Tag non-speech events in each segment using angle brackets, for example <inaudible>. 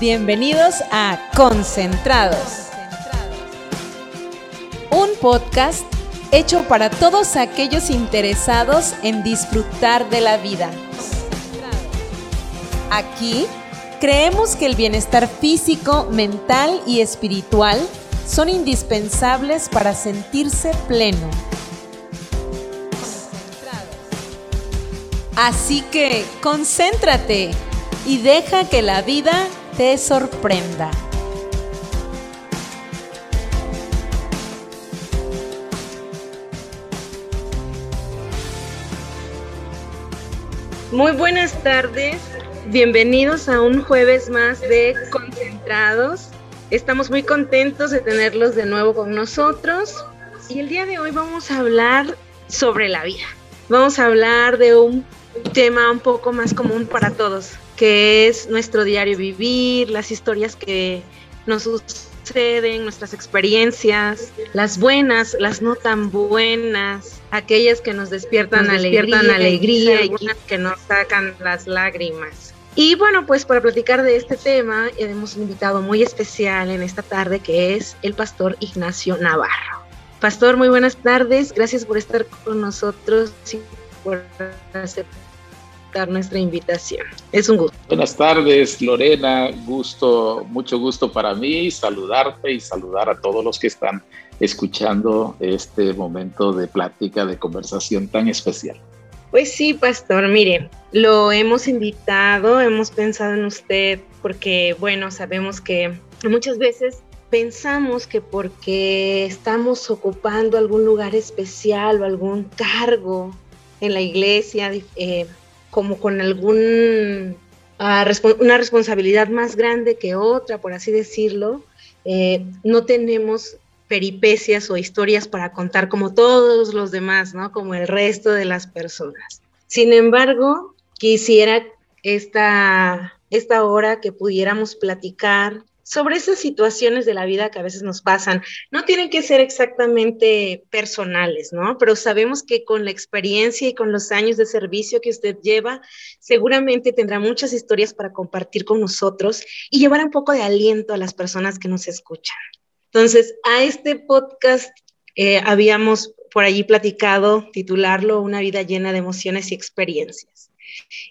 Bienvenidos a Concentrados. Un podcast hecho para todos aquellos interesados en disfrutar de la vida. Aquí creemos que el bienestar físico, mental y espiritual son indispensables para sentirse pleno. Así que concéntrate y deja que la vida te sorprenda. Muy buenas tardes, bienvenidos a un jueves más de Concentrados. Estamos muy contentos de tenerlos de nuevo con nosotros y el día de hoy vamos a hablar sobre la vida. Vamos a hablar de un tema un poco más común para todos, que es nuestro diario vivir, las historias que nos suceden, nuestras experiencias, las buenas, las no tan buenas, aquellas que nos despiertan, alegría, y que nos sacan las lágrimas. Y bueno, pues para platicar de este tema, hemos un invitado muy especial en esta tarde que es el pastor Ignacio Navarro. Pastor, muy buenas tardes, gracias por estar con nosotros y por aceptar nuestra invitación. Es un gusto. Buenas tardes, Lorena. Gusto, mucho gusto para mí saludarte y saludar a todos los que están escuchando este momento de plática, de conversación tan especial. Pues sí, pastor, mire, lo hemos invitado, hemos pensado en usted porque, bueno, sabemos que muchas veces pensamos que porque estamos ocupando algún lugar especial o algún cargo en la iglesia, eh, como con algún ah, una responsabilidad más grande que otra, por así decirlo, eh, no tenemos peripecias o historias para contar como todos los demás, ¿no? Como el resto de las personas. Sin embargo, quisiera esta, esta hora que pudiéramos platicar sobre esas situaciones de la vida que a veces nos pasan. No tienen que ser exactamente personales, ¿no? Pero sabemos que con la experiencia y con los años de servicio que usted lleva, seguramente tendrá muchas historias para compartir con nosotros y llevar un poco de aliento a las personas que nos escuchan. Entonces, a este podcast eh, habíamos por allí platicado, titularlo Una vida llena de emociones y experiencias.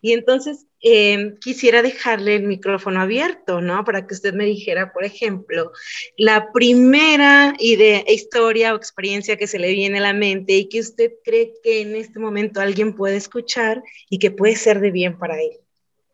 Y entonces Em, quisiera dejarle el micrófono abierto, ¿no? Para que usted me dijera, por ejemplo, la primera idea, historia o experiencia que se le viene a la mente y que usted cree que en este momento alguien puede escuchar y que puede ser de bien para él.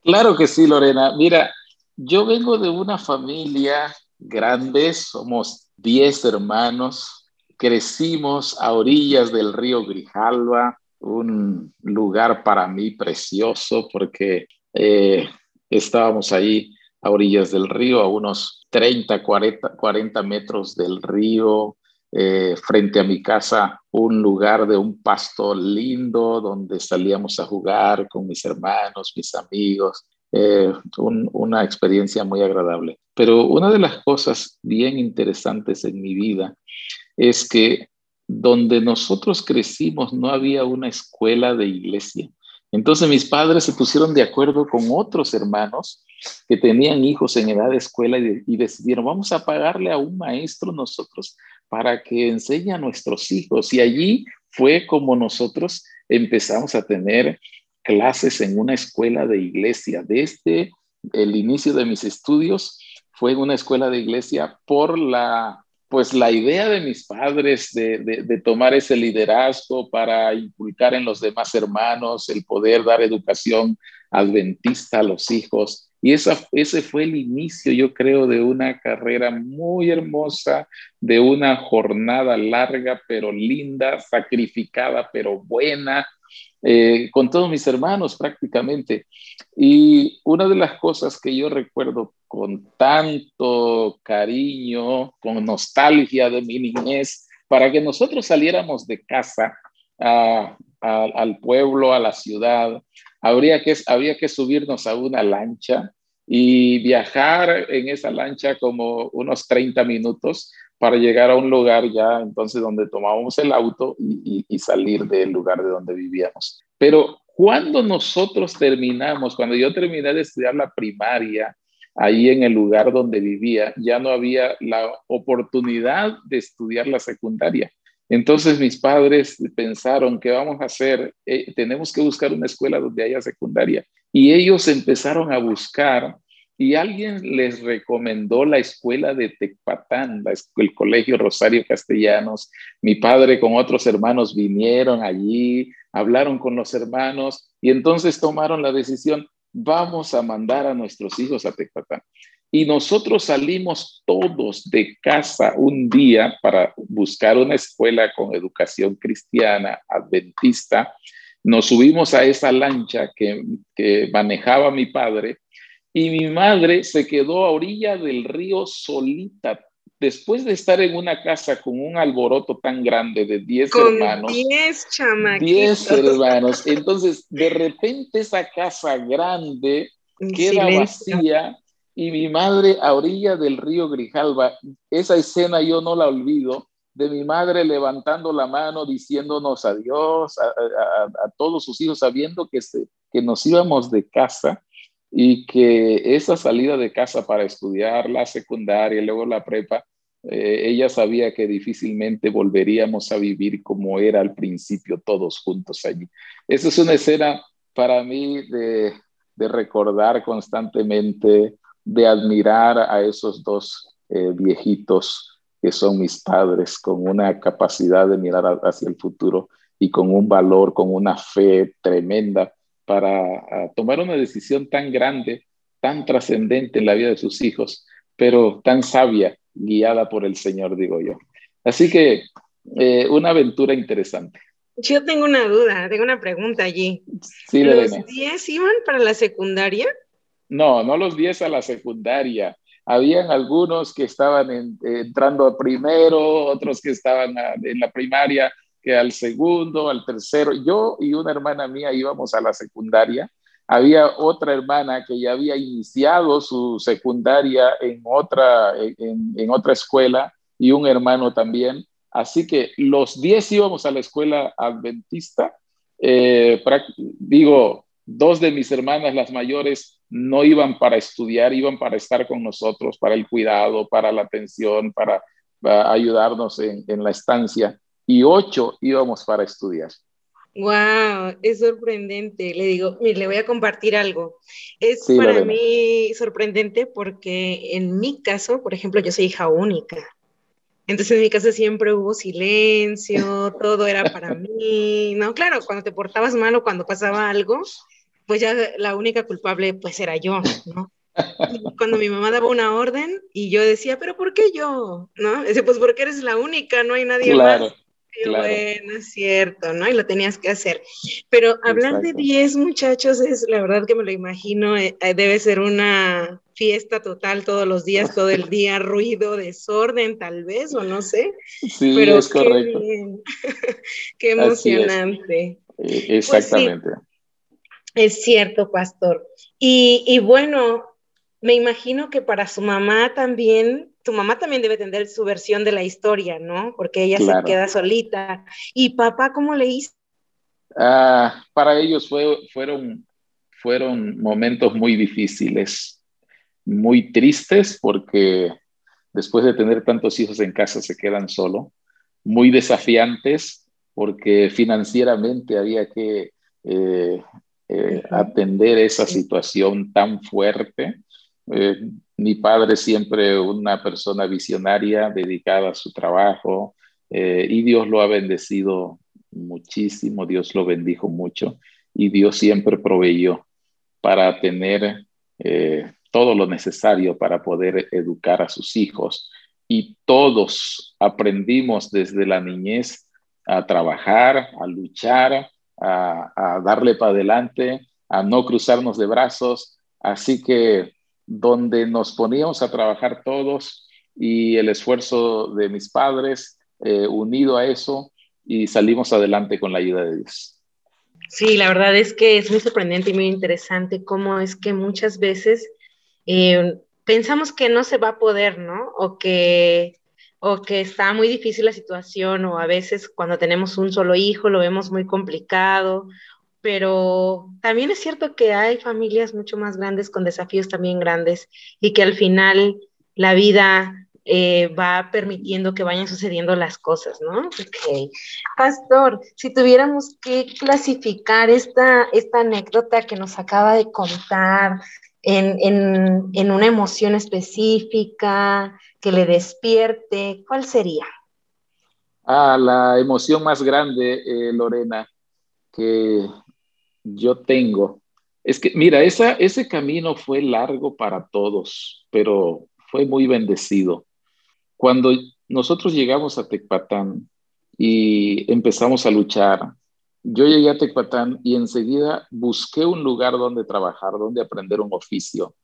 Claro que sí, Lorena. Mira, yo vengo de una familia grande, somos 10 hermanos, crecimos a orillas del río Grijalva, un lugar para mí precioso porque eh, estábamos ahí a orillas del río, a unos 30, 40, 40 metros del río, eh, frente a mi casa, un lugar de un pasto lindo donde salíamos a jugar con mis hermanos, mis amigos. Eh, una experiencia muy agradable. Pero una de las cosas bien interesantes en mi vida es que donde nosotros crecimos no había una escuela de iglesia. Entonces mis padres se pusieron de acuerdo con otros hermanos que tenían hijos en edad de escuela y, decidieron, vamos a pagarle a un maestro nosotros para que enseñe a nuestros hijos. Y allí fue como nosotros empezamos a tener clases en una escuela de iglesia. Desde el inicio de mis estudios fue en una escuela de iglesia por la pues la idea de mis padres de, tomar ese liderazgo para inculcar en los demás hermanos el poder dar educación adventista a los hijos. Y esa, ese fue el inicio, yo creo, de una carrera muy hermosa, de una jornada larga, pero linda, sacrificada, pero buena, eh, con todos mis hermanos prácticamente. Y una de las cosas que yo recuerdo con tanto cariño, con nostalgia de mi niñez, para que nosotros saliéramos de casa al pueblo, a la ciudad, habría que, había que subirnos a una lancha y viajar en esa lancha como unos 30 minutos para llegar a un lugar ya entonces donde tomábamos el auto y, salir del lugar de donde vivíamos. Pero cuando nosotros terminamos, cuando yo terminé de estudiar la primaria, ahí en el lugar donde vivía, ya no había la oportunidad de estudiar la secundaria. Entonces mis padres pensaron, ¿qué vamos a hacer? Eh, tenemos que buscar una escuela donde haya secundaria. Y ellos empezaron a buscar y alguien les recomendó la escuela de Tecpatán, el Colegio Rosario Castellanos. Mi padre con otros hermanos vinieron allí, hablaron con los hermanos y entonces tomaron la decisión, vamos a mandar a nuestros hijos a Tecpatán. Y nosotros salimos todos de casa un día para buscar una escuela con educación cristiana, adventista. Nos subimos a esa lancha que, que manejaba mi padre y mi madre se quedó a orilla del río solita, después de estar en una casa con un alboroto tan grande de 10 hermanos. 10 chamaquitos. 10 hermanos. Entonces, de repente esa casa grande queda vacía y mi madre a orilla del río Grijalba, esa escena yo no la olvido, de mi madre levantando la mano, diciéndonos adiós a, a, todos sus hijos, sabiendo que, se, que nos íbamos de casa y que esa salida de casa para estudiar la secundaria y luego la prepa, eh, ella sabía que difícilmente volveríamos a vivir como era al principio todos juntos allí. Esa es una escena para mí de, recordar constantemente, de admirar a esos dos eh, viejitos que son mis padres, con una capacidad de mirar hacia el futuro y con un valor, con una fe tremenda para tomar una decisión tan grande, tan trascendente en la vida de sus hijos, pero tan sabia, guiada por el Señor, digo yo. Así que eh, una aventura interesante. Yo tengo una duda, tengo una pregunta allí. Sí, ¿Los 10 iban para la secundaria? No, no los 10 a la secundaria. Habían algunos que estaban entrando a primero, otros que estaban en la primaria, que al segundo, al tercero. Yo y una hermana mía íbamos a la secundaria. Había otra hermana que ya había iniciado su secundaria en otra, en, otra escuela y un hermano también. Así que los 10 íbamos a la escuela adventista. Eh, digo, dos de mis hermanas, las mayores, no iban para estudiar, iban para estar con nosotros, para el cuidado, para la atención, para, ayudarnos en, en la estancia y ocho íbamos para estudiar. Wow, es sorprendente. Le digo, mire, le voy a compartir algo. Es para mí sorprendente porque en mi caso, por ejemplo, yo soy hija única. Entonces en mi casa siempre hubo silencio, <laughs> todo era para mí, ¿no? Claro, cuando te portabas mal o cuando pasaba algo, pues ya la única culpable pues era yo, ¿no? cuando mi mamá daba una orden y yo decía, pero ¿por qué yo? ¿No? Dice, pues porque eres la única, no hay nadie claro. más bueno, es cierto, ¿no? Y lo tenías que hacer. Pero hablar de 10 muchachos es, la verdad que me lo imagino, eh, eh, debe ser una fiesta total todos los días, todo el día, <laughs> ruido, desorden tal vez, o no sé. Sí, Pero es correcto. <laughs> qué emocionante. Eh, exactamente. Pues es cierto, pastor. Y, y bueno, me imagino que para su mamá también tu mamá también debe tener su versión de la historia, ¿no? Porque ella se queda solita. ¿Y papá cómo le hizo? Ah, para ellos fue, fueron, fueron momentos muy difíciles, muy tristes, porque después de tener tantos hijos en casa se quedan solo, muy desafiantes, porque financieramente había que eh, eh, atender esa situación tan fuerte. Eh, mi padre siempre una persona visionaria, dedicada a su trabajo, eh, y Dios lo ha bendecido muchísimo, Dios lo bendijo mucho, y Dios siempre proveyó para tener eh, todo lo necesario para poder educar a sus hijos. Y todos aprendimos desde la niñez a trabajar, a luchar, a, a darle para adelante, a no cruzarnos de brazos. Así que donde nos poníamos a trabajar todos y el esfuerzo de mis padres eh, unido a eso y salimos adelante con la ayuda de Dios. Sí, la verdad es que es muy sorprendente y muy interesante cómo es que muchas veces eh, pensamos que no se va a poder, ¿no? O que, o que está muy difícil la situación, o a veces cuando tenemos un solo hijo lo vemos muy complicado, pero también es cierto que hay familias mucho más grandes con desafíos también grandes y que al final la vida eh, va permitiendo que vayan sucediendo las cosas, ¿no? Ok. Pastor, si tuviéramos que clasificar esta, esta anécdota que nos acaba de contar en, en una emoción específica, que le despierte, ¿cuál sería? Ah, la emoción más grande, eh, Lorena, que yo tengo. Es que, mira, esa, ese camino fue largo para todos, pero fue muy bendecido. Cuando nosotros llegamos a Tecpatán y empezamos a luchar, yo llegué a Tecpatán y enseguida busqué un lugar donde trabajar, donde aprender un oficio.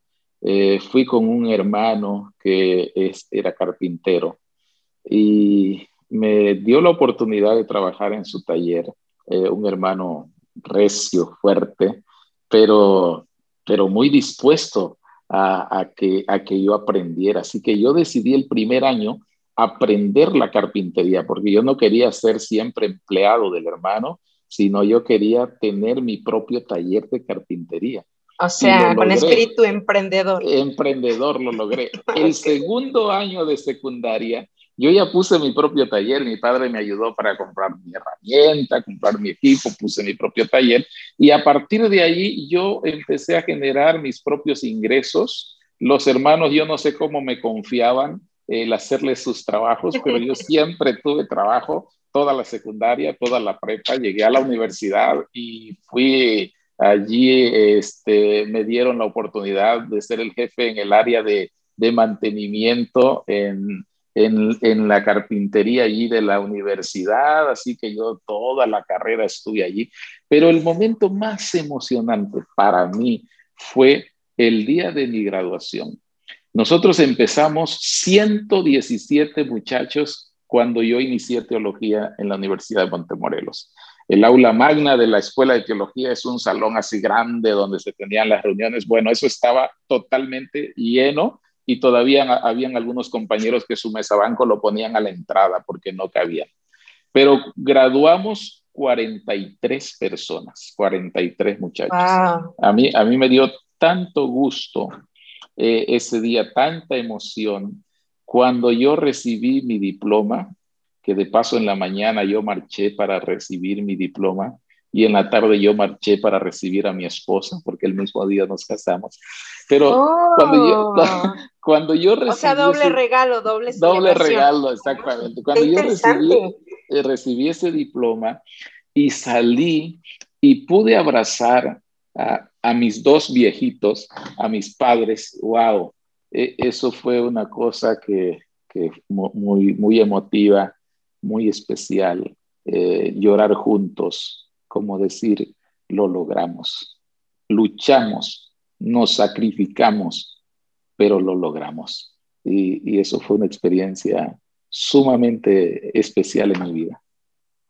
Eh, fui con un hermano que era carpintero y me dio la oportunidad de trabajar en su taller, eh, un hermano recio, fuerte, pero, pero muy dispuesto a, que, a que yo aprendiera. Así que yo decidí el primer año aprender la carpintería, porque yo no quería ser siempre empleado del hermano, sino yo quería tener mi propio taller de carpintería. O sea, con espíritu emprendedor. Emprendedor lo logré. <laughs> El segundo año de secundaria yo ya puse mi propio taller, mi padre me ayudó para comprar mi herramienta, comprar mi equipo, puse mi propio taller y a partir de ahí yo empecé a generar mis propios ingresos. Los hermanos, yo no sé cómo me confiaban el hacerles sus trabajos, pero yo <laughs> siempre tuve trabajo, toda la secundaria, toda la prepa, llegué a la universidad y fui allí, este, me dieron la oportunidad de ser el jefe en el área de, de mantenimiento en, en, la carpintería allí de la universidad, así que yo toda la carrera estuve allí. Pero el momento más emocionante para mí fue el día de mi graduación. Nosotros empezamos 117 muchachos cuando yo inicié teología en la Universidad de Montemorelos. El aula magna de la Escuela de Teología es un salón así grande donde se tenían las reuniones. Bueno, eso estaba totalmente lleno y todavía habían algunos compañeros que su mesa banco lo ponían a la entrada porque no cabían. Pero graduamos 43 personas, 43 muchachos. A, mí, a mí me dio tanto gusto eh, ese día, tanta emoción. Cuando yo recibí mi diploma, que de paso en la mañana yo marché para recibir mi diploma, y en la tarde yo marché para recibir a mi esposa, porque el mismo día nos casamos. Pero cuando, yo, oh. <laughs> cuando yo recibí... O sea, doble regalo, doble Doble regalo, exactamente. Cuando yo recibí, eh, recibí ese diploma y salí y pude abrazar a, a mis dos viejitos, a mis padres, wow, e, eso fue una cosa que, que muy, muy emotiva, muy especial. Eh, llorar juntos, como decir, lo logramos. Luchamos, nos sacrificamos, pero lo logramos. Y, eso fue una experiencia sumamente especial en mi vida.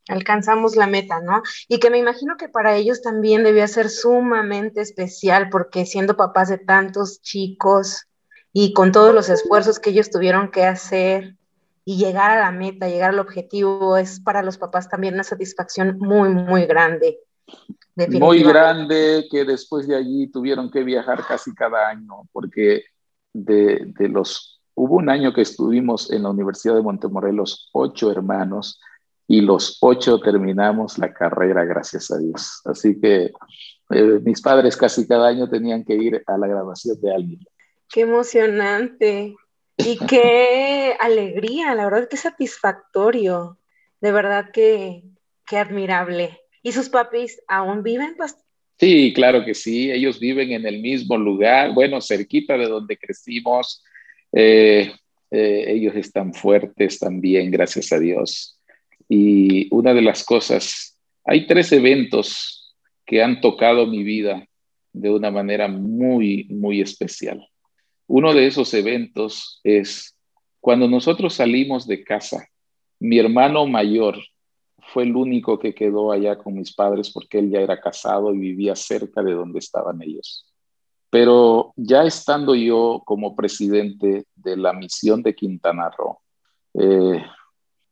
Alcanzamos la meta, ¿no? Y que me imagino que para ellos también debía ser sumamente especial, porque siendo papás de tantos chicos y con todos los esfuerzos que ellos tuvieron que hacer, y llegar a la meta, llegar al objetivo, es para los papás también una satisfacción muy, muy grande. Muy grande que después de allí tuvieron que viajar casi cada año, porque de, de, los, hubo un año que estuvimos en la Universidad de Montemorelos, ocho hermanos, y los ocho terminamos la carrera, gracias a Dios. Así que eh, mis padres casi cada año tenían que ir a la graduación de alguien. Qué emocionante. Y <laughs> qué alegría, la verdad, qué satisfactorio. De verdad que, qué admirable. ¿Y sus papis aún viven? Sí, claro que sí. Ellos viven en el mismo lugar, bueno, cerquita de donde crecimos. Eh, eh, ellos están fuertes también, gracias a Dios. Y una de las cosas, hay tres eventos que han tocado mi vida de una manera muy, muy especial. Uno de esos eventos es cuando nosotros salimos de casa. Mi hermano mayor fue el único que quedó allá con mis padres porque él ya era casado y vivía cerca de donde estaban ellos. Pero ya estando yo como presidente de la misión de Quintana Roo, eh,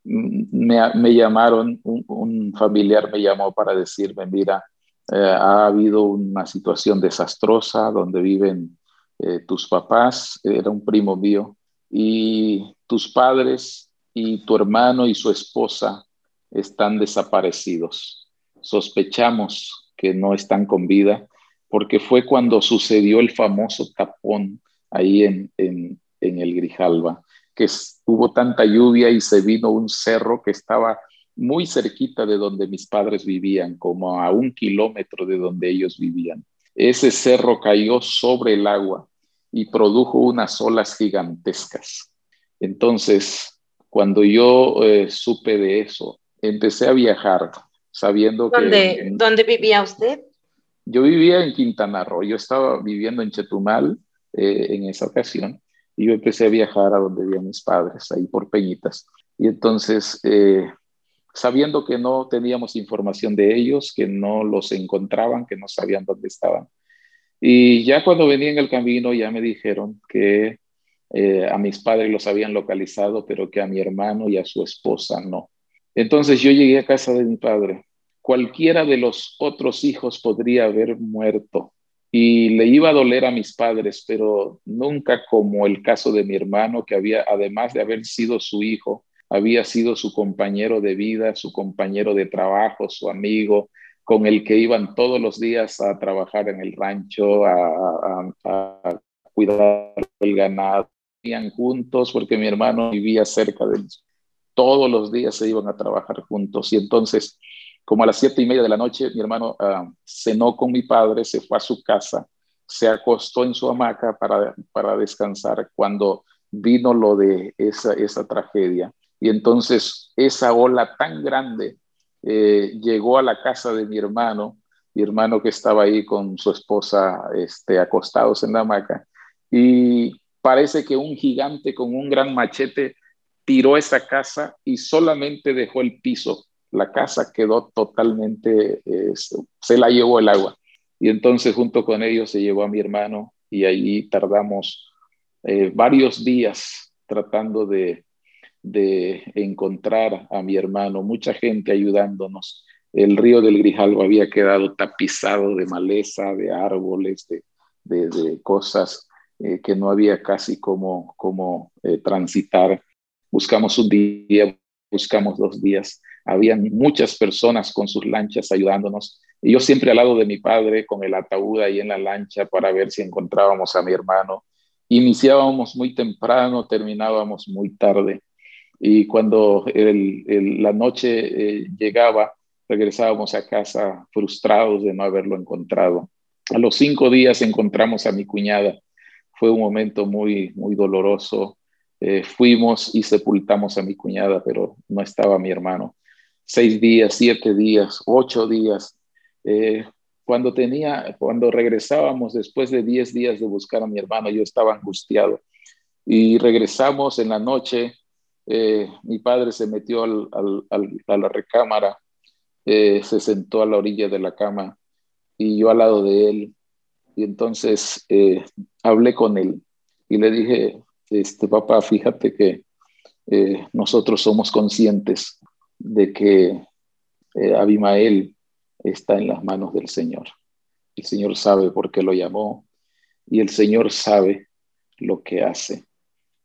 me, llamaron, un, familiar me llamó para decirme, mira, eh, ha habido una situación desastrosa donde viven eh, tus papás, era un primo mío, y tus padres y tu hermano y su esposa están desaparecidos. Sospechamos que no están con vida porque fue cuando sucedió el famoso tapón ahí en, en, el Grijalba, que hubo tanta lluvia y se vino un cerro que estaba muy cerquita de donde mis padres vivían, como a un kilómetro de donde ellos vivían. Ese cerro cayó sobre el agua y produjo unas olas gigantescas. Entonces, cuando yo eh, supe de eso, empecé a viajar sabiendo que... ¿Dónde vivía usted? Yo vivía en Quintana Roo, yo estaba viviendo en Chetumal eh, en esa ocasión y yo empecé a viajar a donde vivían mis padres, ahí por Peñitas. Y entonces eh, sabiendo que no teníamos información de ellos, que no los encontraban, que no sabían dónde estaban. Y ya cuando venía en el camino ya me dijeron que eh, a mis padres los habían localizado, pero que a mi hermano y a su esposa no. Entonces yo llegué a casa de mi padre. Cualquiera de los otros hijos podría haber muerto y le iba a doler a mis padres, pero nunca como el caso de mi hermano, que había, además de haber sido su hijo, había sido su compañero de vida, su compañero de trabajo, su amigo, con el que iban todos los días a trabajar en el rancho, a, cuidar el ganado. Iban juntos porque mi hermano vivía cerca de. Todos los días se iban a trabajar juntos. Y entonces, como a las siete y media de la noche, mi hermano ah, cenó con mi padre, se fue a su casa, se acostó en su hamaca para, para descansar cuando vino lo de esa, esa tragedia. Y entonces esa ola tan grande eh, llegó a la casa de mi hermano, mi hermano que estaba ahí con su esposa este, acostados en la hamaca, y parece que un gigante con un gran machete tiró esa casa y solamente dejó el piso. La casa quedó totalmente, se la llevó el agua. Y entonces junto con ellos se llevó a mi hermano y allí tardamos eh, varios días tratando de, de encontrar a mi hermano, mucha gente ayudándonos. El río del Grijalvo había quedado tapizado de maleza, de árboles, de, cosas eh, que no había casi como, como eh, transitar. Buscamos un día, buscamos dos días. Habían muchas personas con sus lanchas ayudándonos. Y yo siempre al lado de mi padre con el ataúd ahí en la lancha para ver si encontrábamos a mi hermano. Iniciábamos muy temprano, terminábamos muy tarde y cuando la noche eh, llegaba, regresábamos a casa frustrados de no haberlo encontrado. A los cinco días encontramos a mi cuñada. Fue un momento muy, muy doloroso. Eh, fuimos y sepultamos a mi cuñada, pero no estaba mi hermano. Seis días, siete días, ocho días. Eh, cuando tenía, cuando regresábamos después de diez días de buscar a mi hermano, yo estaba angustiado. Y regresamos en la noche eh, mi padre se metió a la recámara, se sentó a la orilla de la cama y yo al lado de él. Y entonces hablé con él y le dije, este papá, fíjate que nosotros somos conscientes de que Abimael está en las manos del Señor. El Señor sabe por qué lo llamó y el Señor sabe lo que hace.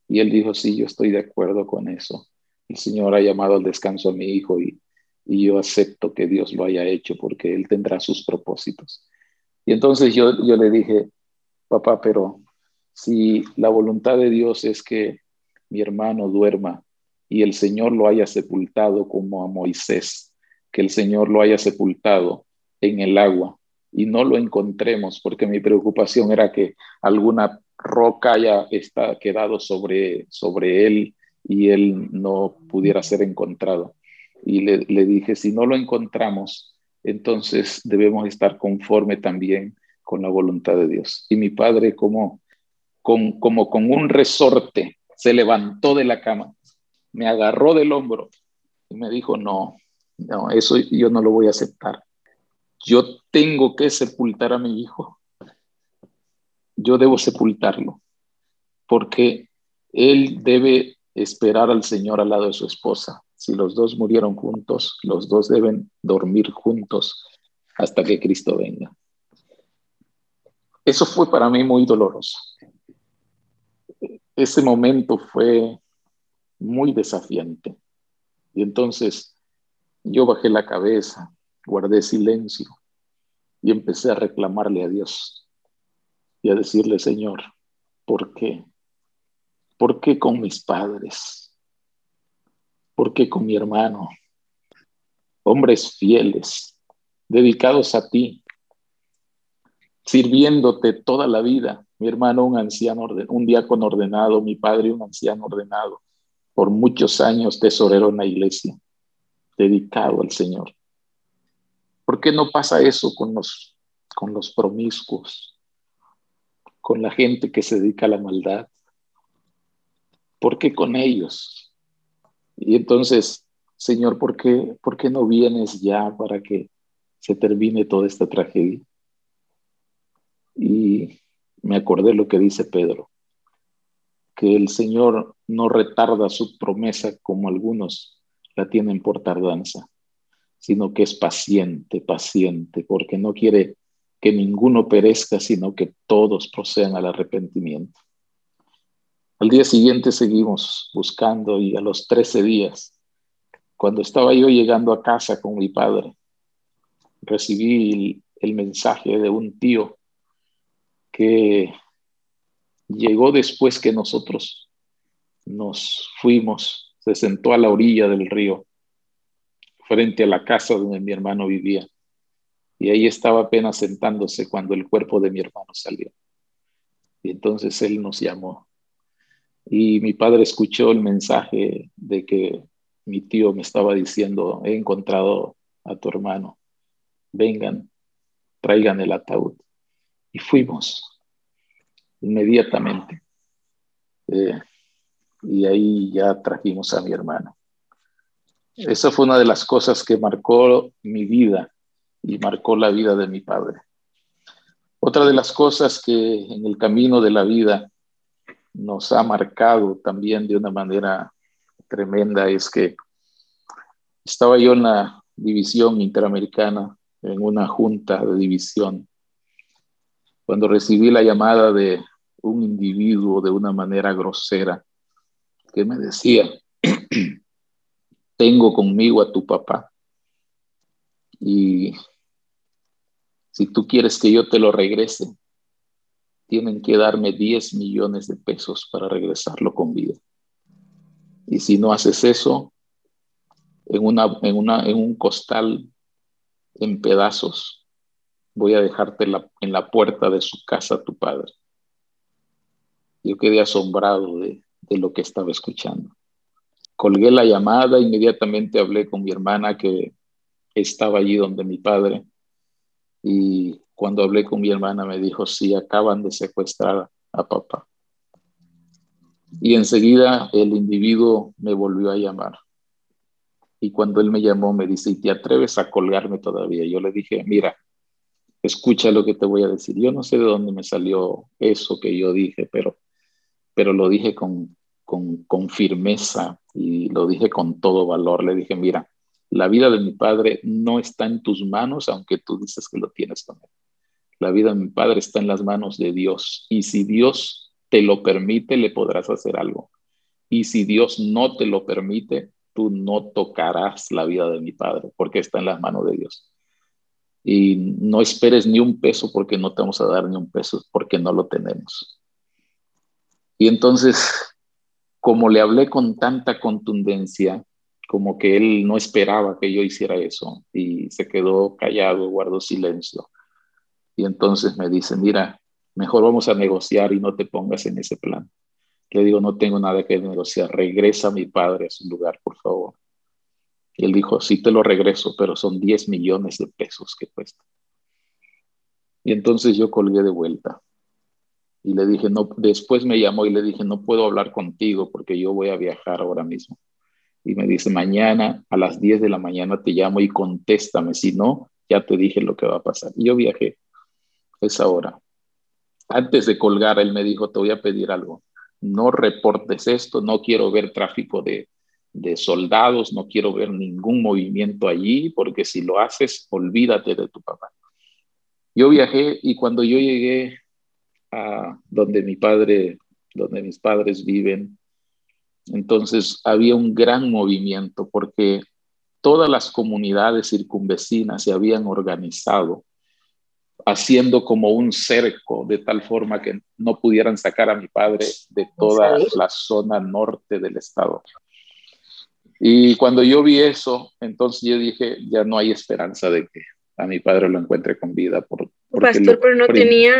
Y él dijo, sí, yo estoy de acuerdo con eso. El Señor ha llamado al descanso a mi hijo y, yo acepto que Dios lo haya hecho porque Él tendrá sus propósitos. Y entonces yo, yo le dije, papá, pero si la voluntad de Dios es que mi hermano duerma y el Señor lo haya sepultado como a Moisés, que el Señor lo haya sepultado en el agua y no lo encontremos, porque mi preocupación era que alguna roca haya está, quedado sobre, sobre él y él no pudiera ser encontrado. Y le, dije, si no lo encontramos, entonces debemos estar conforme también con la voluntad de Dios. Y mi padre, como con, como con un resorte, se levantó de la cama, me agarró del hombro y me dijo, no, no, eso yo no lo voy a aceptar. Yo tengo que sepultar a mi hijo yo debo sepultarlo, porque él debe esperar al Señor al lado de su esposa. Si los dos murieron juntos, los dos deben dormir juntos. hasta que Cristo venga. Eso fue para mí muy doloroso. Ese momento fue muy desafiante. Y entonces yo bajé la cabeza, guardé silencio y empecé a reclamarle a Dios y a decirle, Señor, ¿por qué? ¿Por qué con mis padres? ¿Por qué con mi hermano? Hombres fieles, dedicados a ti, sirviéndote toda la vida. Mi hermano, un anciano, un diácono ordenado, mi padre, un anciano ordenado, por muchos años tesorero en la iglesia, dedicado al Señor. ¿Por qué no pasa eso con los, con los promiscuos, con la gente que se dedica a la maldad? ¿Por qué con ellos? Y entonces, Señor, ¿por qué, ¿por qué no vienes ya para que se termine toda esta tragedia? Y me acordé lo que dice Pedro, que el Señor no retarda su promesa como algunos la tienen por tardanza, sino que es paciente, paciente, porque no quiere que ninguno perezca, sino que todos procedan al arrepentimiento. Al día siguiente seguimos buscando y a los 13 días, cuando estaba yo llegando a casa con mi padre, recibí el, mensaje de un tío que llegó después que nosotros nos fuimos, se sentó a la orilla del río, frente a la casa donde mi hermano vivía. Y ahí estaba apenas sentándose cuando el cuerpo de mi hermano salió. Y entonces él nos llamó. Y mi padre escuchó el mensaje de que mi tío me estaba diciendo, he encontrado a tu hermano, vengan, traigan el ataúd. Y fuimos inmediatamente. Eh, y ahí ya trajimos a mi hermano. Esa fue una de las cosas que marcó mi vida y marcó la vida de mi padre. Otra de las cosas que en el camino de la vida nos ha marcado también de una manera tremenda es que estaba yo en la división interamericana, en una junta de división, cuando recibí la llamada de un individuo de una manera grosera que me decía, tengo conmigo a tu papá y si tú quieres que yo te lo regrese, tienen que darme 10 millones de pesos para regresarlo con vida. Y si no haces eso, en, una, en, una, en un costal en pedazos, voy a dejarte en la puerta de su casa tu padre. Yo quedé asombrado de, de lo que estaba escuchando. Colgué la llamada, inmediatamente hablé con mi hermana que estaba allí donde mi padre y cuando hablé con mi hermana me dijo, sí, acaban de secuestrar a papá. Y enseguida el individuo me volvió a llamar. Y cuando él me llamó me dice, ¿y te atreves a colgarme todavía? Yo le dije, mira, escucha lo que te voy a decir. Yo no sé de dónde me salió eso que yo dije, pero, pero lo dije con, con, con firmeza y lo dije con todo valor. Le dije, mira, la vida de mi padre no está en tus manos, aunque tú dices que lo tienes con él. La vida de mi padre está en las manos de Dios. Y si Dios te lo permite, le podrás hacer algo. Y si Dios no te lo permite, tú no tocarás la vida de mi padre, porque está en las manos de Dios. Y no esperes ni un peso porque no te vamos a dar ni un peso, porque no lo tenemos. Y entonces, como le hablé con tanta contundencia, como que él no esperaba que yo hiciera eso y se quedó callado, guardó silencio. Y entonces me dice, mira, mejor vamos a negociar y no te pongas en ese plan. Le digo, no tengo nada que negociar, regresa a mi padre a su lugar, por favor. Y él dijo, sí te lo regreso, pero son 10 millones de pesos que cuesta. Y entonces yo colgué de vuelta. Y le dije, no, después me llamó y le dije, no puedo hablar contigo porque yo voy a viajar ahora mismo. Y me dice, mañana a las 10 de la mañana te llamo y contéstame, si no, ya te dije lo que va a pasar. Y yo viajé esa hora. Antes de colgar, él me dijo, te voy a pedir algo. No reportes esto, no quiero ver tráfico de, de soldados, no quiero ver ningún movimiento allí, porque si lo haces, olvídate de tu papá. Yo viajé y cuando yo llegué a donde mi padre, donde mis padres viven, entonces había un gran movimiento porque todas las comunidades circunvecinas se habían organizado haciendo como un cerco de tal forma que no pudieran sacar a mi padre de toda la zona norte del estado. Y cuando yo vi eso, entonces yo dije, ya no hay esperanza de que a mi padre lo encuentre con vida. Por, Pastor, pero no tenía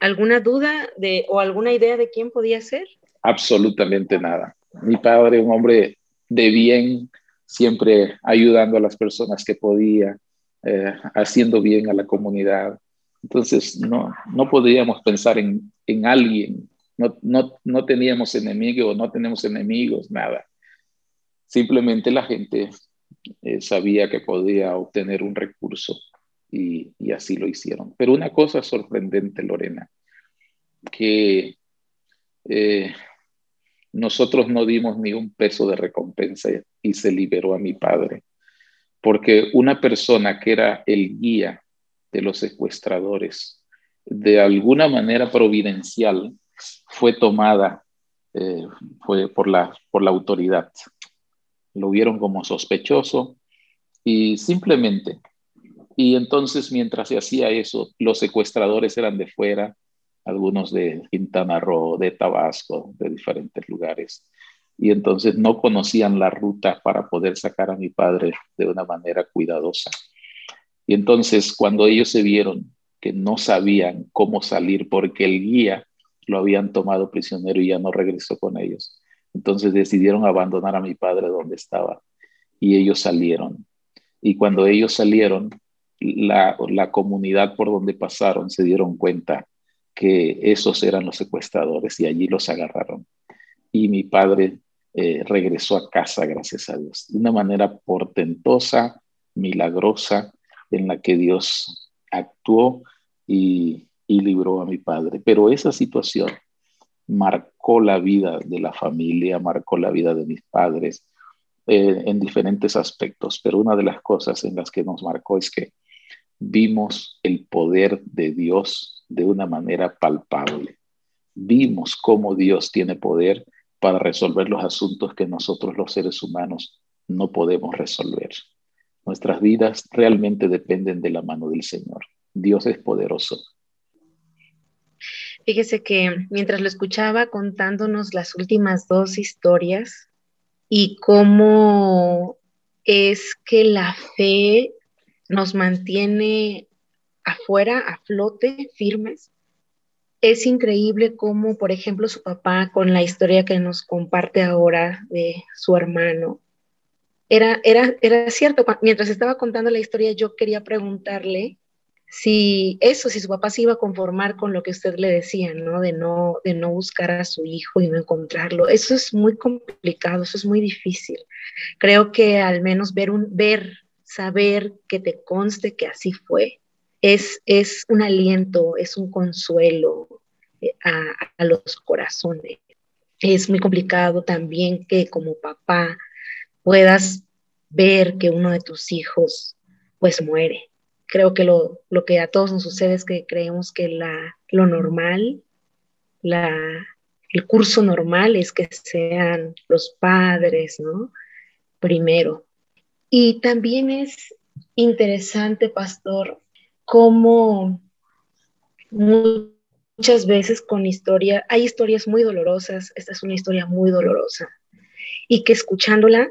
alguna duda de o alguna idea de quién podía ser. Absolutamente nada. Mi padre, un hombre de bien, siempre ayudando a las personas que podía, eh, haciendo bien a la comunidad. Entonces, no, no podíamos pensar en, en alguien, no, no, no teníamos enemigos, no tenemos enemigos, nada. Simplemente la gente eh, sabía que podía obtener un recurso y, así lo hicieron. Pero una cosa sorprendente, Lorena, que eh, nosotros no dimos ni un peso de recompensa y se liberó a mi padre, porque una persona que era el guía de los secuestradores, de alguna manera providencial, fue tomada eh, fue por, la, por la autoridad. Lo vieron como sospechoso y simplemente. Y entonces mientras se hacía eso, los secuestradores eran de fuera, algunos de Quintana Roo, de Tabasco, de diferentes lugares. Y entonces no conocían la ruta para poder sacar a mi padre de una manera cuidadosa. Y entonces cuando ellos se vieron que no sabían cómo salir porque el guía lo habían tomado prisionero y ya no regresó con ellos, entonces decidieron abandonar a mi padre donde estaba y ellos salieron. Y cuando ellos salieron, la, la comunidad por donde pasaron se dieron cuenta que esos eran los secuestradores y allí los agarraron. Y mi padre eh, regresó a casa, gracias a Dios, de una manera portentosa, milagrosa, en la que Dios actuó y, y libró a mi padre. Pero esa situación marcó la vida de la familia, marcó la vida de mis padres eh, en diferentes aspectos, pero una de las cosas en las que nos marcó es que vimos el poder de Dios de una manera palpable. Vimos cómo Dios tiene poder para resolver los asuntos que nosotros los seres humanos no podemos resolver. Nuestras vidas realmente dependen de la mano del Señor. Dios es poderoso. Fíjese que mientras lo escuchaba contándonos las últimas dos historias y cómo es que la fe nos mantiene afuera, a flote, firmes. Es increíble cómo, por ejemplo, su papá, con la historia que nos comparte ahora de su hermano, era, era, era cierto, mientras estaba contando la historia, yo quería preguntarle si eso, si su papá se iba a conformar con lo que usted le decía, ¿no? De no, de no buscar a su hijo y no encontrarlo. Eso es muy complicado, eso es muy difícil. Creo que al menos ver un, ver, saber que te conste que así fue, es, un aliento, es un consuelo eh, a, los corazones. Es muy complicado también que como papá puedas ver que uno de tus hijos pues muere. Creo que lo, que a todos nos sucede es que creemos que la, lo normal, la, el curso normal es que sean los padres, ¿no? Primero. Y también es interesante, pastor, cómo muchas veces con historia, hay historias muy dolorosas, esta es una historia muy dolorosa, y que escuchándola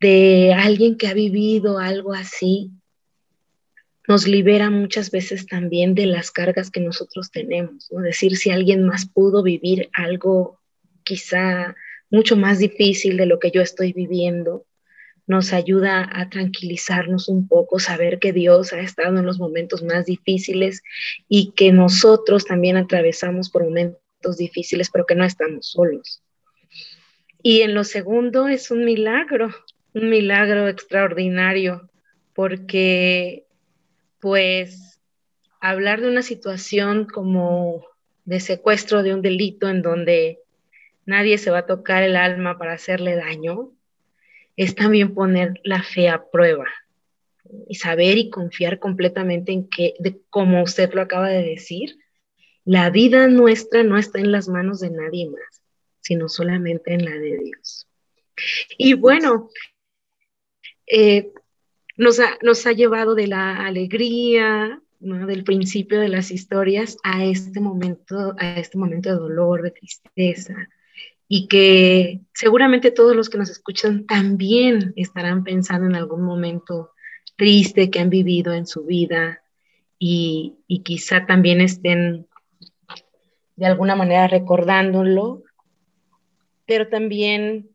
de alguien que ha vivido algo así, nos libera muchas veces también de las cargas que nosotros tenemos, ¿no? Decir si alguien más pudo vivir algo quizá mucho más difícil de lo que yo estoy viviendo, nos ayuda a tranquilizarnos un poco, saber que Dios ha estado en los momentos más difíciles y que nosotros también atravesamos por momentos difíciles, pero que no estamos solos. Y en lo segundo es un milagro, un milagro extraordinario, porque pues hablar de una situación como de secuestro de un delito en donde nadie se va a tocar el alma para hacerle daño, es también poner la fe a prueba y saber y confiar completamente en que, como usted lo acaba de decir, la vida nuestra no está en las manos de nadie más, sino solamente en la de Dios. Y bueno, eh, nos, ha, nos, ha, llevado de la alegría, del principio de las historias a este momento, a este momento de dolor, de tristeza, y que seguramente todos los que nos escuchan también estarán pensando en algún momento triste que han vivido en su vida y, y quizá también estén de alguna manera recordándolo, pero también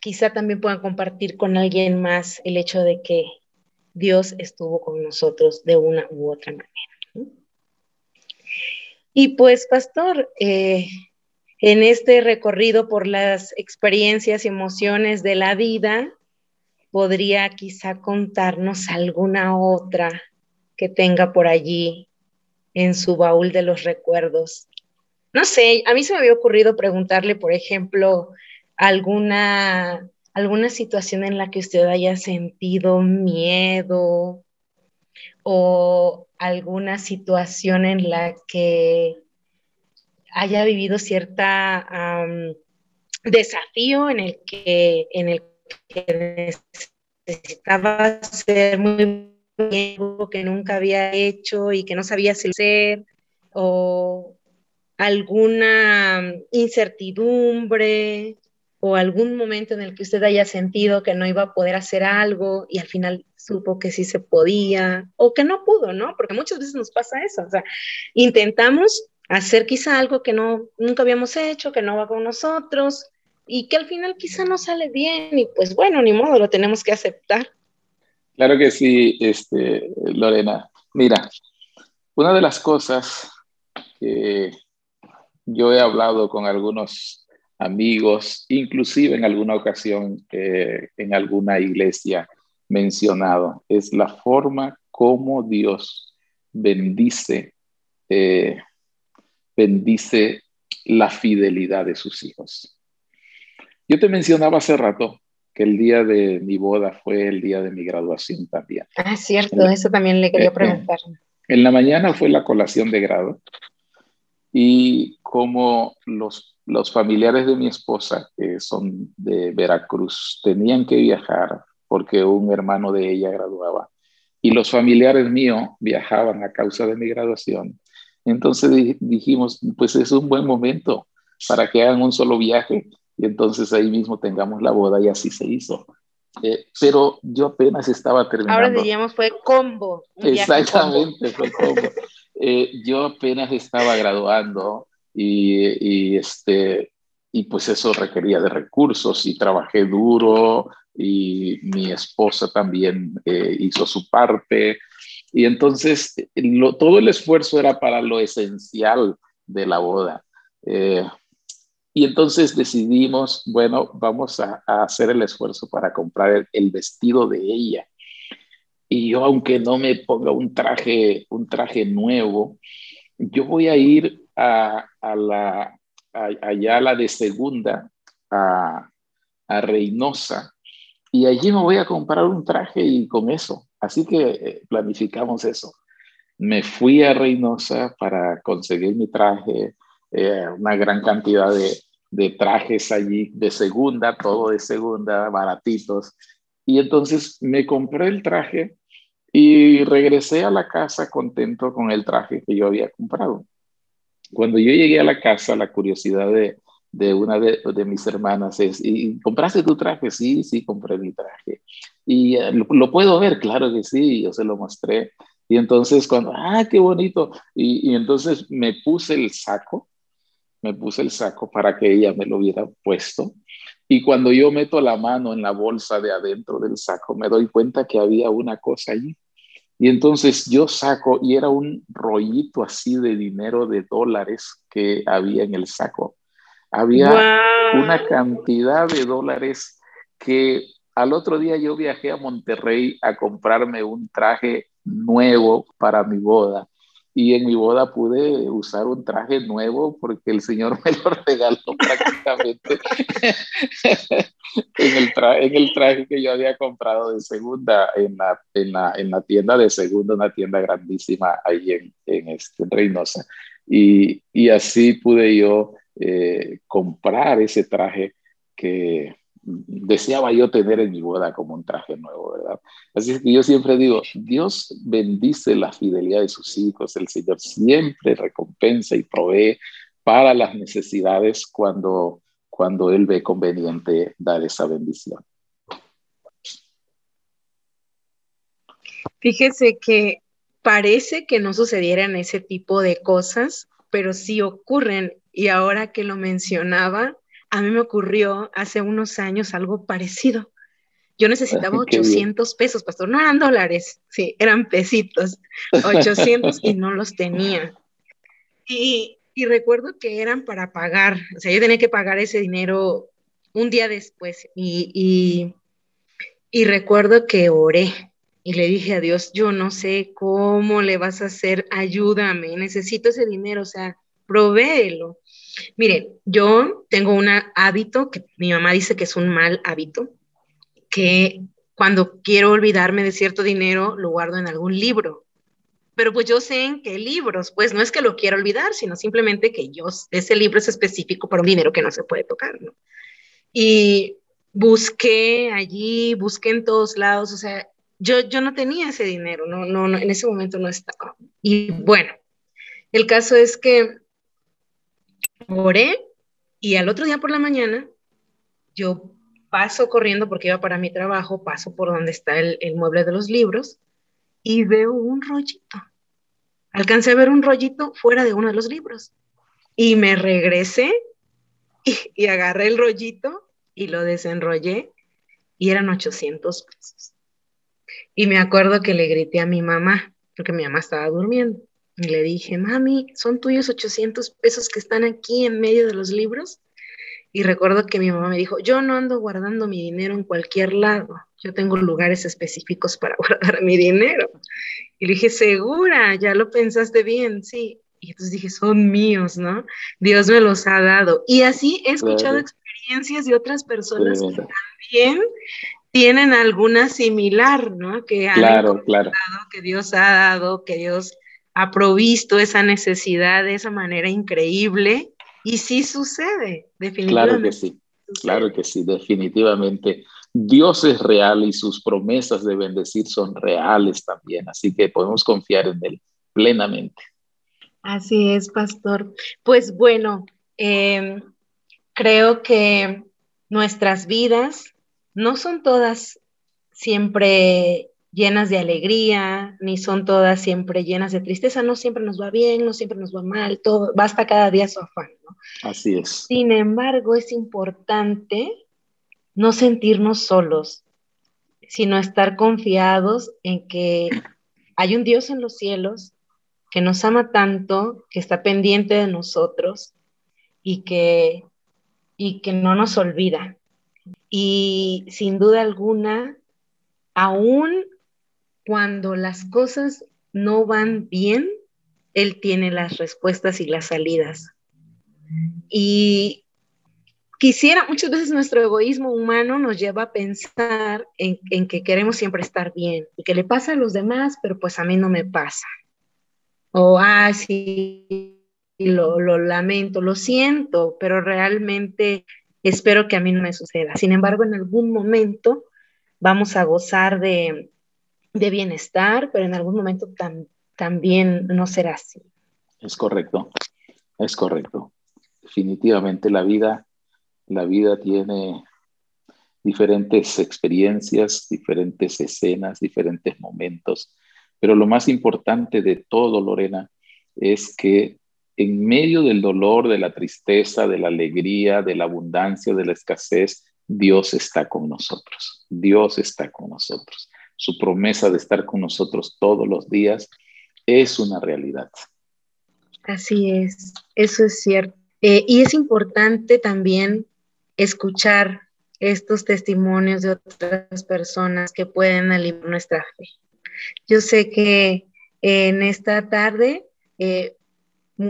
quizá también puedan compartir con alguien más el hecho de que Dios estuvo con nosotros de una u otra manera. Y pues, pastor, eh, en este recorrido por las experiencias y emociones de la vida, podría quizá contarnos alguna otra que tenga por allí en su baúl de los recuerdos. No sé, a mí se me había ocurrido preguntarle, por ejemplo, alguna alguna situación en la que usted haya sentido miedo o alguna situación en la que haya vivido cierta desafío en el que en el que necesitaba ser muy bien, que nunca había hecho y que no sabía si hacer o alguna incertidumbre o algún momento en el que usted haya sentido que no iba a poder hacer algo y al final supo que sí se podía o que no pudo, ¿no? Porque muchas veces nos pasa eso, o sea, intentamos hacer quizá algo que no nunca habíamos hecho, que no va con nosotros y que al final quizá no sale bien y pues bueno, ni modo, lo tenemos que aceptar. Claro que sí, este, Lorena. Mira, una de las cosas que yo he hablado con algunos amigos, inclusive en alguna ocasión eh, en alguna iglesia mencionado, es la forma como Dios bendice, eh, bendice la fidelidad de sus hijos. Yo te mencionaba hace rato que el día de mi boda fue el día de mi graduación también. Ah, cierto, eso también le quería eh, preguntar. en la mañana fue la colación de grado y como los los familiares de mi esposa, que son de Veracruz, tenían que viajar porque un hermano de ella graduaba y los familiares míos viajaban a causa de mi graduación. Entonces dijimos, pues es un buen momento para que hagan un solo viaje y entonces ahí mismo tengamos la boda y así se hizo. Eh, pero yo apenas estaba terminando. Ahora diríamos fue combo. Exactamente, fue combo. Eh, yo apenas estaba graduando y, este, y pues eso requería de recursos y trabajé duro y mi esposa también eh, hizo su parte. Y entonces todo el esfuerzo era para lo esencial de la boda. Eh, y entonces decidimos, bueno, vamos a, hacer el esfuerzo para comprar el, vestido de ella. Y yo, aunque no me ponga un traje, un traje nuevo, yo voy a ir a, la, allá la de segunda, a, a Reynosa, y allí me voy a comprar un traje y con eso. Así que eh, planificamos eso. Me fui a Reynosa para conseguir mi traje, eh, una gran cantidad de, de, trajes allí de segunda, todo de segunda, baratitos. Y entonces me compré el traje y regresé a la casa contento con el traje que yo había comprado. Cuando yo llegué a la casa, la curiosidad de, de una de, mis hermanas es, ¿y compraste tu traje? Sí, sí, compré mi traje. ¿Y eh, lo, puedo ver? Claro que sí, yo se lo mostré. Y entonces cuando, ah, qué bonito. Y, entonces me puse el saco, me puse el saco para que ella me lo hubiera puesto. Y cuando yo meto la mano en la bolsa de adentro del saco, me doy cuenta que había una cosa allí. Y entonces yo saco, y era un rollito así de dinero de dólares que había en el saco. Había una cantidad de dólares que al otro día yo viajé a Monterrey a comprarme un traje nuevo para mi boda. Y en mi boda pude usar un traje nuevo porque el Señor me lo <laughs> regaló prácticamente. en, el en el traje que yo había comprado de segunda en la, en la, en la tienda de segunda, una tienda grandísima ahí en, en, este, Reynosa. Y, y, así pude yo eh, comprar ese traje que deseaba yo tener en mi boda como un traje nuevo, ¿verdad? Así es que yo siempre digo, Dios bendice la fidelidad de sus hijos, el Señor siempre recompensa y provee para las necesidades cuando, cuando Él ve conveniente dar esa bendición. Fíjese que parece que no sucedieran ese tipo de cosas, pero sí ocurren. Y ahora que lo mencionaba, a mí me ocurrió hace unos años algo parecido. Yo necesitaba <laughs> 800 pesos, pastor, no eran dólares, sí, eran pesitos, 800 y no los tenía. Y, y, recuerdo que eran para pagar, o sea, yo tenía que pagar ese dinero un día después y, y, y recuerdo que oré y le dije a Dios, yo no sé cómo le vas a hacer, ayúdame, necesito ese dinero, o sea, provéelo. Mire, yo tengo un hábito que mi mamá dice que es un mal hábito, que cuando quiero olvidarme de cierto dinero lo guardo en algún libro. Pero pues yo sé en qué libros, pues no es que lo quiera olvidar, sino simplemente que yo, ese libro es específico para un dinero que no se puede tocar. Y busqué allí, busqué en todos lados, o sea, yo, yo no tenía ese dinero, no, no, no, en ese momento no estaba. Y bueno, el caso es que oré y al otro día por la mañana yo paso corriendo porque iba para mi trabajo, paso por donde está el, mueble de los libros y veo un rollito. Alcancé a ver un rollito fuera de uno de los libros y me regresé y, y agarré el rollito y lo desenrollé y eran 800 pesos. Y me acuerdo que le grité a mi mamá, porque mi mamá estaba durmiendo. Y le dije, mami, ¿son tuyos 800 pesos que están aquí en medio de los libros? Y recuerdo que mi mamá me dijo, yo no ando guardando mi dinero en cualquier lado, yo tengo lugares específicos para <laughs> guardar mi dinero. Y le dije, segura, ya lo pensaste bien, sí. Y entonces dije, son míos, ¿no? Dios me los ha dado. Y así he escuchado experiencias de otras personas que también tienen alguna similar, ¿no? Que han claro, claro. que Dios ha dado, que Dios ha provisto esa necesidad de esa manera increíble y sí sucede, definitivamente. Claro que sí, claro que sí, definitivamente. Dios es real y sus promesas de bendecir son reales también, así que podemos confiar en Él plenamente. Así es, pastor. Pues bueno, em, creo que nuestras vidas no son todas siempre llenas de alegría, ni son todas siempre llenas de tristeza, no siempre nos va bien, no siempre nos va mal, todo, basta cada día su afán, ¿no? Así es. Sin embargo, es importante no sentirnos solos, sino estar confiados en que hay un Dios en los cielos que nos ama tanto, que está pendiente de nosotros y que, y que no nos olvida. Y sin duda alguna, aún cuando las cosas no van bien, Él tiene las respuestas y las salidas. Y quisiera, muchas veces nuestro egoísmo humano nos lleva a pensar en, que queremos siempre estar bien y que le pasa a los demás, pero pues a mí no me pasa. O, ah, sí, lo, lamento, lo siento, pero realmente espero que a mí no me suceda. Sin embargo, en algún momento vamos a gozar de, de bienestar, pero en algún momento también no será así. Es correcto, es correcto. Definitivamente la vida, la vida tiene diferentes experiencias, diferentes escenas, diferentes momentos, pero lo más importante de todo, Lorena, es que en medio del dolor, de la tristeza, de la alegría, de la abundancia, de la escasez, Dios está con nosotros. Dios está con nosotros su promesa de estar con nosotros todos los días, es una realidad. Así es, eso es cierto. Eh, y es importante también escuchar estos testimonios de otras personas que pueden aliviar nuestra fe. Yo sé que en esta tarde eh,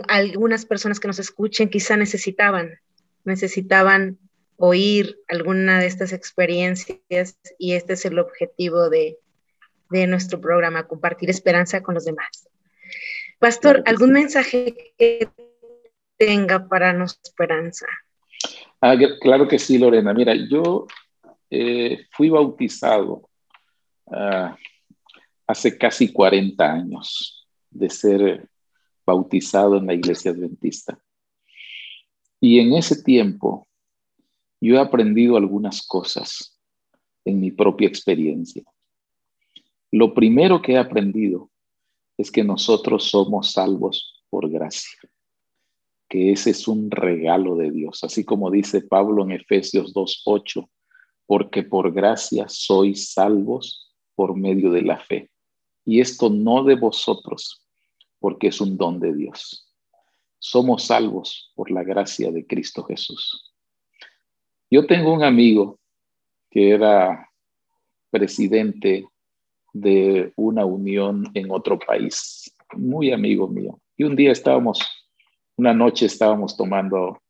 algunas personas que nos escuchen quizá necesitaban, necesitaban oír alguna de estas experiencias y este es el objetivo de, de nuestro programa, compartir esperanza con los demás. Pastor, ¿algún mensaje que tenga para nuestra esperanza? Ah, claro que sí, Lorena. Mira, yo eh, fui bautizado ah, hace casi 40 años de ser bautizado en la iglesia adventista. Y en ese tiempo yo he aprendido algunas cosas en mi propia experiencia. Lo primero que he aprendido es que nosotros somos salvos por gracia, que ese es un regalo de Dios, así como dice Pablo en Efesios 2.8, porque por gracia sois salvos por medio de la fe. Y esto no de vosotros, porque es un don de Dios. Somos salvos por la gracia de Cristo Jesús. Yo tengo un amigo que era presidente de una unión en otro país, muy amigo mío. Y un día estábamos, una noche estábamos tomando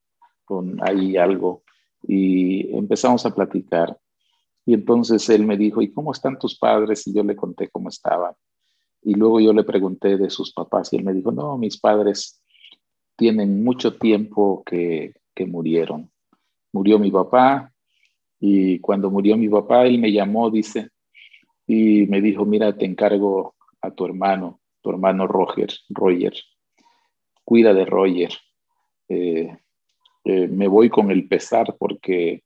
con ahí algo y empezamos a platicar. Y entonces él me dijo, ¿y cómo están tus padres? Y yo le conté cómo estaban. Y luego yo le pregunté de sus papás y él me dijo, no, mis padres tienen mucho tiempo que, que murieron murió mi papá y cuando murió mi papá, él me llamó, dice, y me dijo, mira, te encargo a tu hermano, tu hermano Roger, Roger, cuida de Roger. Eh, eh, me voy con el pesar porque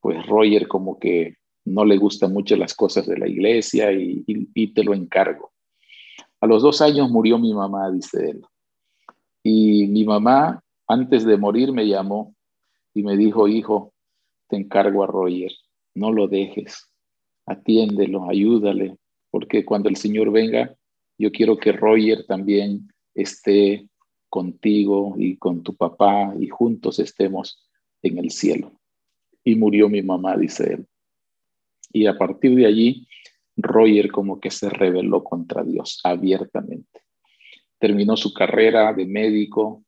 pues Roger como que no le gustan mucho las cosas de la iglesia y, y te lo encargo. A los dos años murió mi mamá, dice él. Y mi mamá, antes de morir, me llamó y me dijo, hijo, te encargo a Roger, no lo dejes, atiéndelo, ayúdale, porque cuando el Señor venga, yo quiero que Roger también esté contigo y con tu papá y juntos estemos en el cielo. Y murió mi mamá, dice él. Y a partir de allí, Roger como que se rebeló contra Dios abiertamente. Terminó su carrera de médico,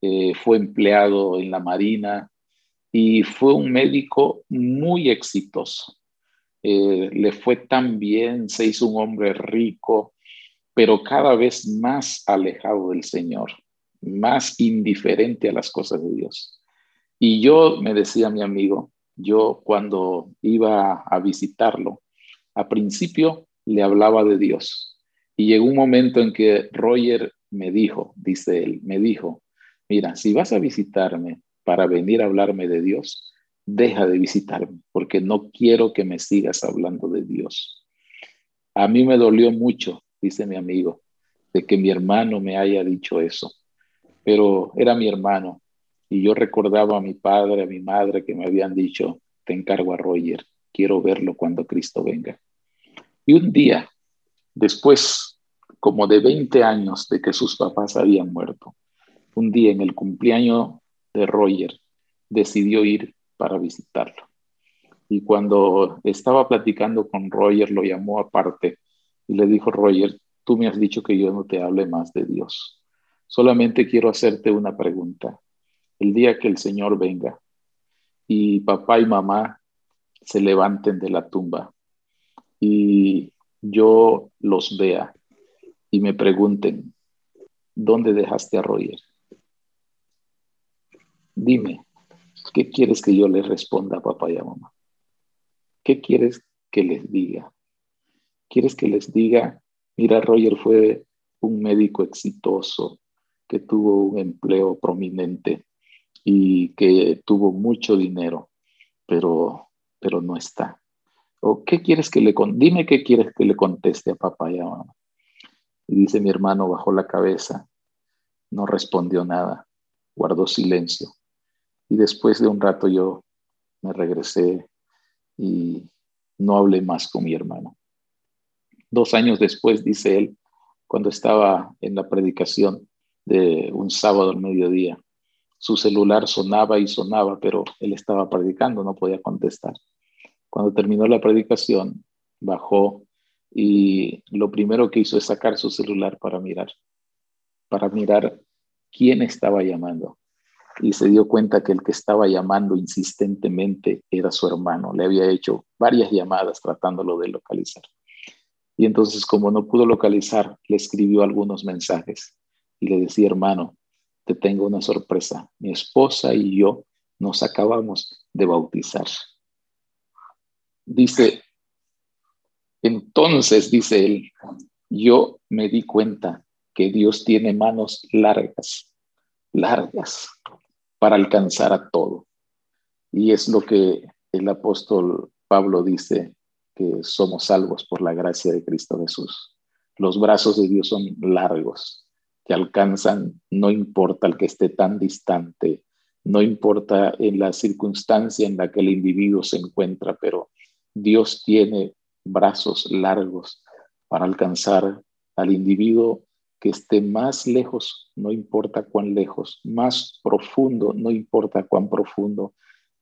eh, fue empleado en la Marina, y fue un médico muy exitoso. Eh, le fue tan bien, se hizo un hombre rico, pero cada vez más alejado del Señor, más indiferente a las cosas de Dios. Y yo, me decía mi amigo, yo cuando iba a visitarlo, a principio le hablaba de Dios. Y llegó un momento en que Roger me dijo, dice él, me dijo, mira, si vas a visitarme, para venir a hablarme de Dios, deja de visitarme, porque no quiero que me sigas hablando de Dios. A mí me dolió mucho, dice mi amigo, de que mi hermano me haya dicho eso, pero era mi hermano y yo recordaba a mi padre, a mi madre que me habían dicho, te encargo a Roger, quiero verlo cuando Cristo venga. Y un día, después como de 20 años de que sus papás habían muerto, un día en el cumpleaños de Roger, decidió ir para visitarlo. Y cuando estaba platicando con Roger, lo llamó aparte y le dijo, Roger, tú me has dicho que yo no te hable más de Dios. Solamente quiero hacerte una pregunta. El día que el Señor venga y papá y mamá se levanten de la tumba y yo los vea y me pregunten, ¿dónde dejaste a Roger? Dime, ¿qué quieres que yo les responda a papá y a mamá? ¿Qué quieres que les diga? ¿Quieres que les diga, mira, Roger fue un médico exitoso, que tuvo un empleo prominente y que tuvo mucho dinero, pero, pero no está? ¿O qué quieres que le dime qué quieres que le conteste a papá y a mamá? Y dice mi hermano, bajó la cabeza, no respondió nada, guardó silencio. Y después de un rato yo me regresé y no hablé más con mi hermano. Dos años después, dice él, cuando estaba en la predicación de un sábado al mediodía, su celular sonaba y sonaba, pero él estaba predicando, no podía contestar. Cuando terminó la predicación, bajó y lo primero que hizo es sacar su celular para mirar, para mirar quién estaba llamando y se dio cuenta que el que estaba llamando insistentemente era su hermano. Le había hecho varias llamadas tratándolo de localizar. Y entonces, como no pudo localizar, le escribió algunos mensajes y le decía, hermano, te tengo una sorpresa. Mi esposa y yo nos acabamos de bautizar. Dice, entonces, dice él, yo me di cuenta que Dios tiene manos largas, largas, para alcanzar a todo. Y es lo que el apóstol Pablo dice, que somos salvos por la gracia de Cristo Jesús. Los brazos de Dios son largos, que alcanzan, no importa el que esté tan distante, no importa en la circunstancia en la que el individuo se encuentra, pero Dios tiene brazos largos para alcanzar al individuo que esté más lejos, no importa cuán lejos, más profundo, no importa cuán profundo,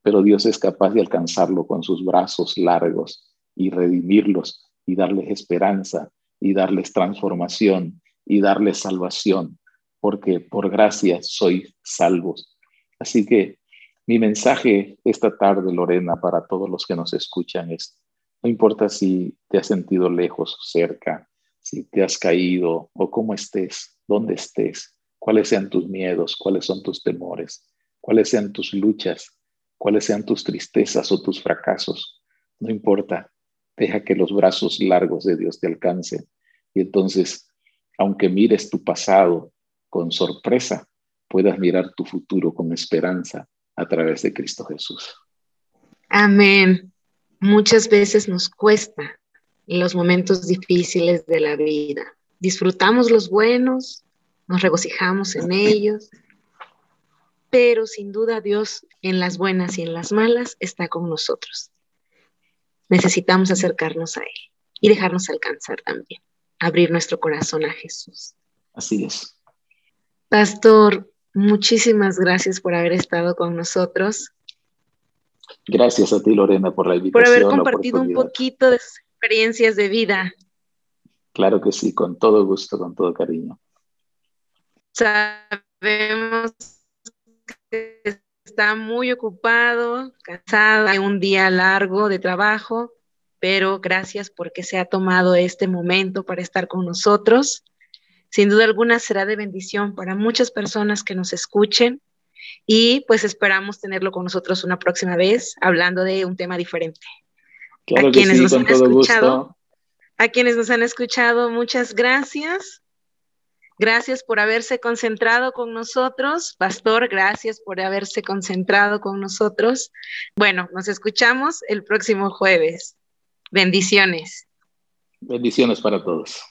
pero Dios es capaz de alcanzarlo con sus brazos largos y redimirlos y darles esperanza y darles transformación y darles salvación, porque por gracia soy salvos. Así que mi mensaje esta tarde, Lorena, para todos los que nos escuchan es, no importa si te has sentido lejos o cerca, si te has caído o cómo estés, dónde estés, cuáles sean tus miedos, cuáles son tus temores, cuáles sean tus luchas, cuáles sean tus tristezas o tus fracasos. No importa, deja que los brazos largos de Dios te alcancen. Y entonces, aunque mires tu pasado con sorpresa, puedas mirar tu futuro con esperanza a través de Cristo Jesús. Amén. Muchas veces nos cuesta los momentos difíciles de la vida. Disfrutamos los buenos, nos regocijamos en ellos, pero sin duda Dios en las buenas y en las malas está con nosotros. Necesitamos acercarnos a Él y dejarnos alcanzar también, abrir nuestro corazón a Jesús. Así es. Pastor, muchísimas gracias por haber estado con nosotros. Gracias a ti, Lorena, por la invitación. Por haber compartido un poquito de sus experiencias de vida. Claro que sí, con todo gusto, con todo cariño. Sabemos que está muy ocupado, cansado, hay un día largo de trabajo, pero gracias porque se ha tomado este momento para estar con nosotros. Sin duda alguna será de bendición para muchas personas que nos escuchen y pues esperamos tenerlo con nosotros una próxima vez hablando de un tema diferente. A quienes nos han escuchado, a quienes nos han escuchado, muchas gracias. Gracias por haberse concentrado con nosotros. Pastor, gracias por haberse concentrado con nosotros. Bueno, nos escuchamos el próximo jueves. Bendiciones. Bendiciones para todos.